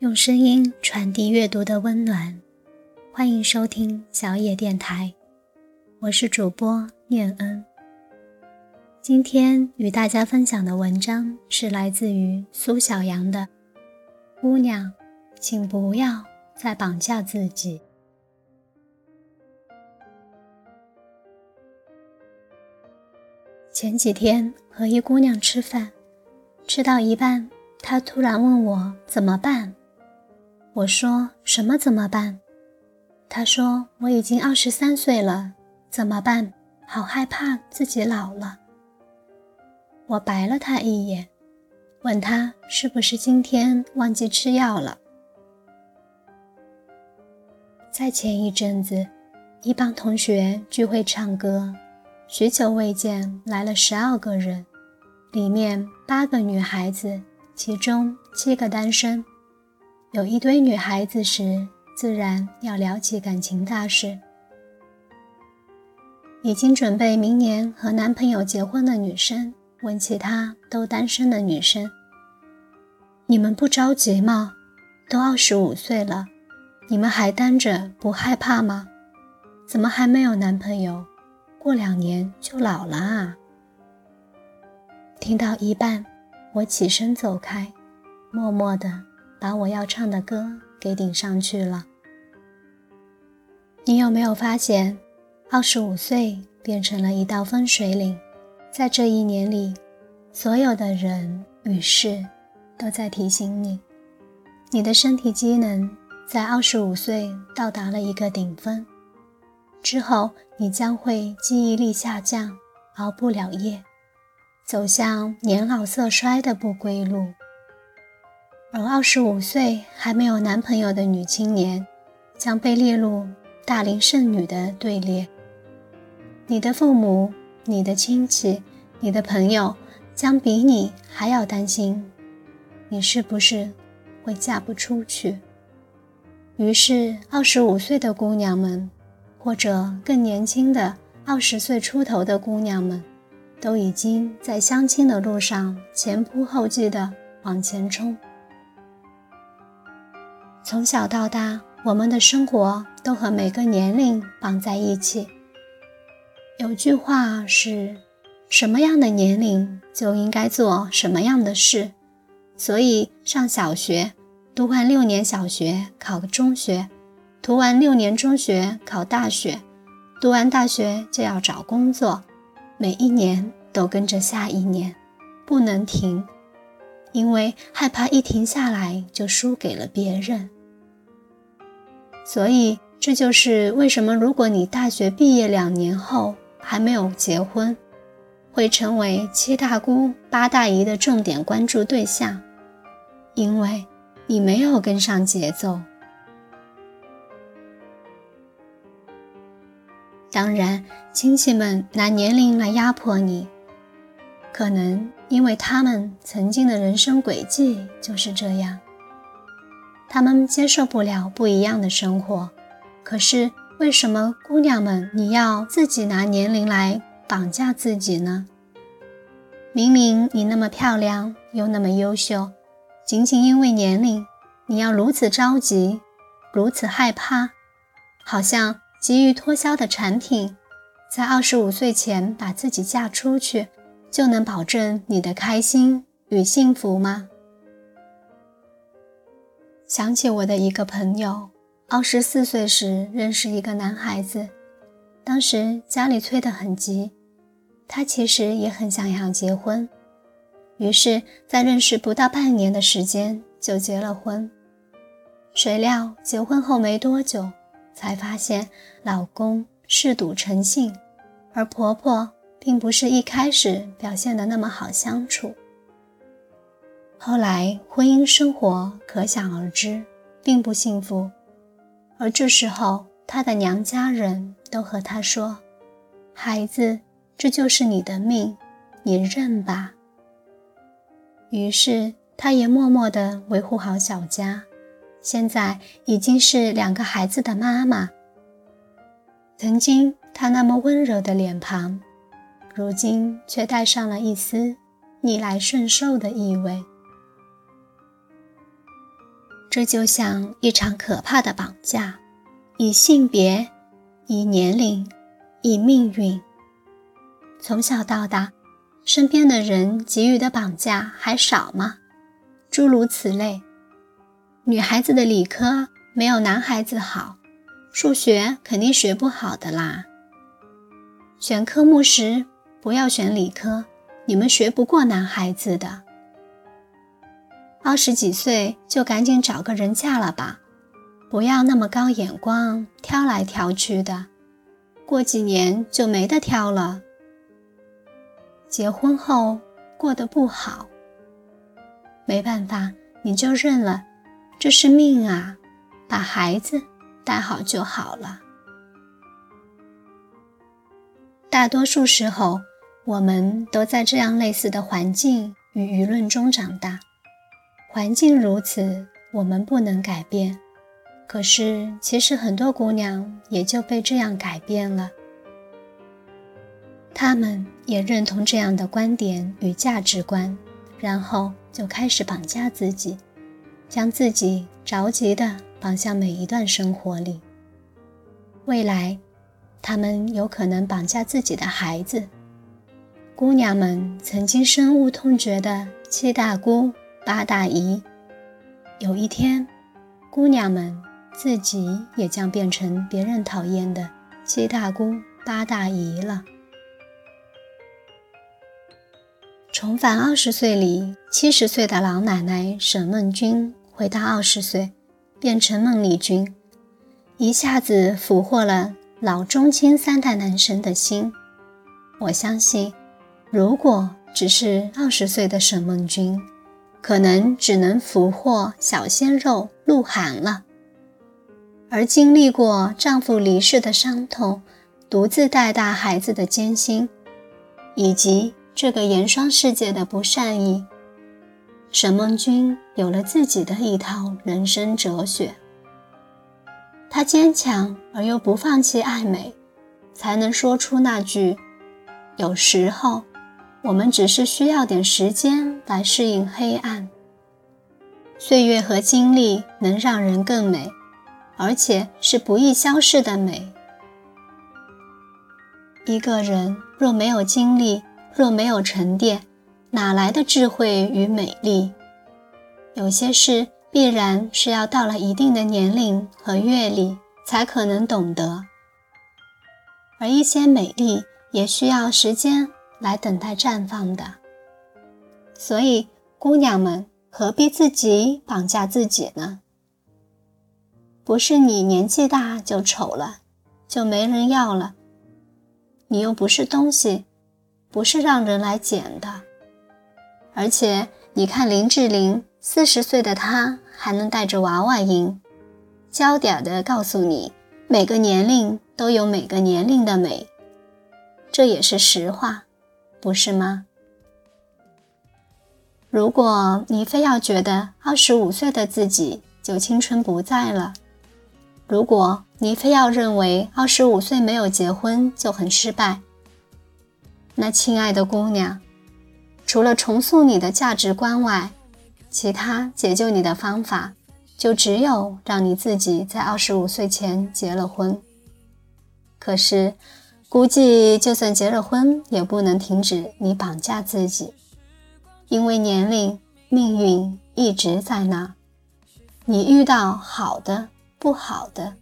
用声音传递阅读的温暖，欢迎收听小野电台，我是主播念恩。今天与大家分享的文章是来自于苏小阳的《姑娘，请不要再绑架自己》。前几天和一姑娘吃饭，吃到一半，她突然问我怎么办。我说什么怎么办？他说我已经二十三岁了，怎么办？好害怕自己老了。我白了他一眼，问他是不是今天忘记吃药了。在前一阵子，一帮同学聚会唱歌，许久未见，来了十二个人，里面八个女孩子，其中七个单身。有一堆女孩子时，自然要聊起感情大事。已经准备明年和男朋友结婚的女生，问其他都单身的女生：“你们不着急吗？都二十五岁了，你们还单着不害怕吗？怎么还没有男朋友？过两年就老了啊！”听到一半，我起身走开，默默的。把我要唱的歌给顶上去了。你有没有发现，二十五岁变成了一道分水岭？在这一年里，所有的人与事都在提醒你，你的身体机能在二十五岁到达了一个顶峰，之后你将会记忆力下降，熬不了夜，走向年老色衰的不归路。而二十五岁还没有男朋友的女青年，将被列入大龄剩女的队列。你的父母、你的亲戚、你的朋友，将比你还要担心，你是不是会嫁不出去？于是，二十五岁的姑娘们，或者更年轻的二十岁出头的姑娘们，都已经在相亲的路上前仆后继地往前冲。从小到大，我们的生活都和每个年龄绑在一起。有句话是：什么样的年龄就应该做什么样的事。所以上小学，读完六年小学考个中学，读完六年中学考大学，读完大学就要找工作，每一年都跟着下一年，不能停。因为害怕一停下来就输给了别人，所以这就是为什么如果你大学毕业两年后还没有结婚，会成为七大姑八大姨的重点关注对象，因为你没有跟上节奏。当然，亲戚们拿年龄来压迫你，可能。因为他们曾经的人生轨迹就是这样，他们接受不了不一样的生活。可是为什么姑娘们你要自己拿年龄来绑架自己呢？明明你那么漂亮又那么优秀，仅仅因为年龄，你要如此着急，如此害怕，好像急于脱销的产品，在二十五岁前把自己嫁出去。就能保证你的开心与幸福吗？想起我的一个朋友，二十四岁时认识一个男孩子，当时家里催得很急，他其实也很想要结婚，于是，在认识不到半年的时间就结了婚。谁料结婚后没多久，才发现老公嗜赌成性，而婆婆。并不是一开始表现的那么好相处，后来婚姻生活可想而知，并不幸福。而这时候，她的娘家人都和她说：“孩子，这就是你的命，你认吧。”于是，她也默默地维护好小家，现在已经是两个孩子的妈妈。曾经，她那么温柔的脸庞。如今却带上了一丝逆来顺受的意味。这就像一场可怕的绑架，以性别、以年龄、以命运。从小到大，身边的人给予的绑架还少吗？诸如此类。女孩子的理科没有男孩子好，数学肯定学不好的啦。选科目时不要选理科，你们学不过男孩子的。二十几岁就赶紧找个人嫁了吧，不要那么高眼光，挑来挑去的，过几年就没得挑了。结婚后过得不好，没办法，你就认了，这是命啊，把孩子带好就好了。大多数时候，我们都在这样类似的环境与舆论中长大。环境如此，我们不能改变。可是，其实很多姑娘也就被这样改变了。她们也认同这样的观点与价值观，然后就开始绑架自己，将自己着急地绑向每一段生活里。未来，她们有可能绑架自己的孩子。姑娘们曾经深恶痛绝的七大姑。八大姨，有一天，姑娘们自己也将变成别人讨厌的七大姑八大姨了。重返二十岁里，七十岁的老奶奶沈梦君回到二十岁，变成孟丽君，一下子俘获了老中青三代男神的心。我相信，如果只是二十岁的沈梦君。可能只能俘获小鲜肉鹿晗了，而经历过丈夫离世的伤痛、独自带大孩子的艰辛，以及这个盐霜世界的不善意，沈梦君有了自己的一套人生哲学。她坚强而又不放弃爱美，才能说出那句：“有时候。”我们只是需要点时间来适应黑暗。岁月和经历能让人更美，而且是不易消逝的美。一个人若没有经历，若没有沉淀，哪来的智慧与美丽？有些事必然是要到了一定的年龄和阅历，才可能懂得；而一些美丽也需要时间。来等待绽放的，所以姑娘们何必自己绑架自己呢？不是你年纪大就丑了，就没人要了。你又不是东西，不是让人来捡的。而且你看林志玲，四十岁的她还能带着娃娃音，焦点的告诉你，每个年龄都有每个年龄的美，这也是实话。不是吗？如果你非要觉得二十五岁的自己就青春不在了，如果你非要认为二十五岁没有结婚就很失败，那亲爱的姑娘，除了重塑你的价值观外，其他解救你的方法就只有让你自己在二十五岁前结了婚。可是。估计就算结了婚，也不能停止你绑架自己，因为年龄、命运一直在那。你遇到好的、不好的，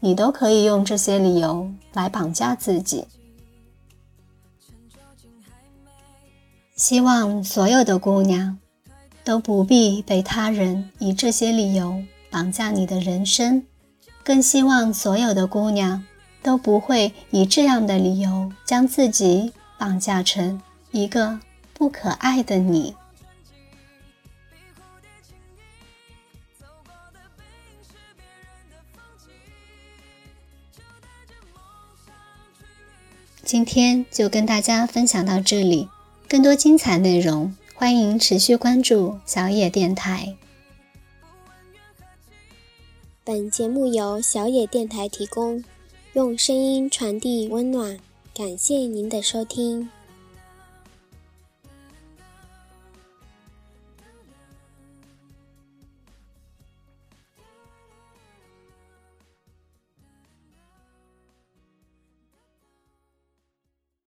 你都可以用这些理由来绑架自己。希望所有的姑娘都不必被他人以这些理由绑架你的人生，更希望所有的姑娘。都不会以这样的理由将自己绑架成一个不可爱的你。今天就跟大家分享到这里，更多精彩内容，欢迎持续关注小野电台。本节目由小野电台提供。用声音传递温暖，感谢您的收听。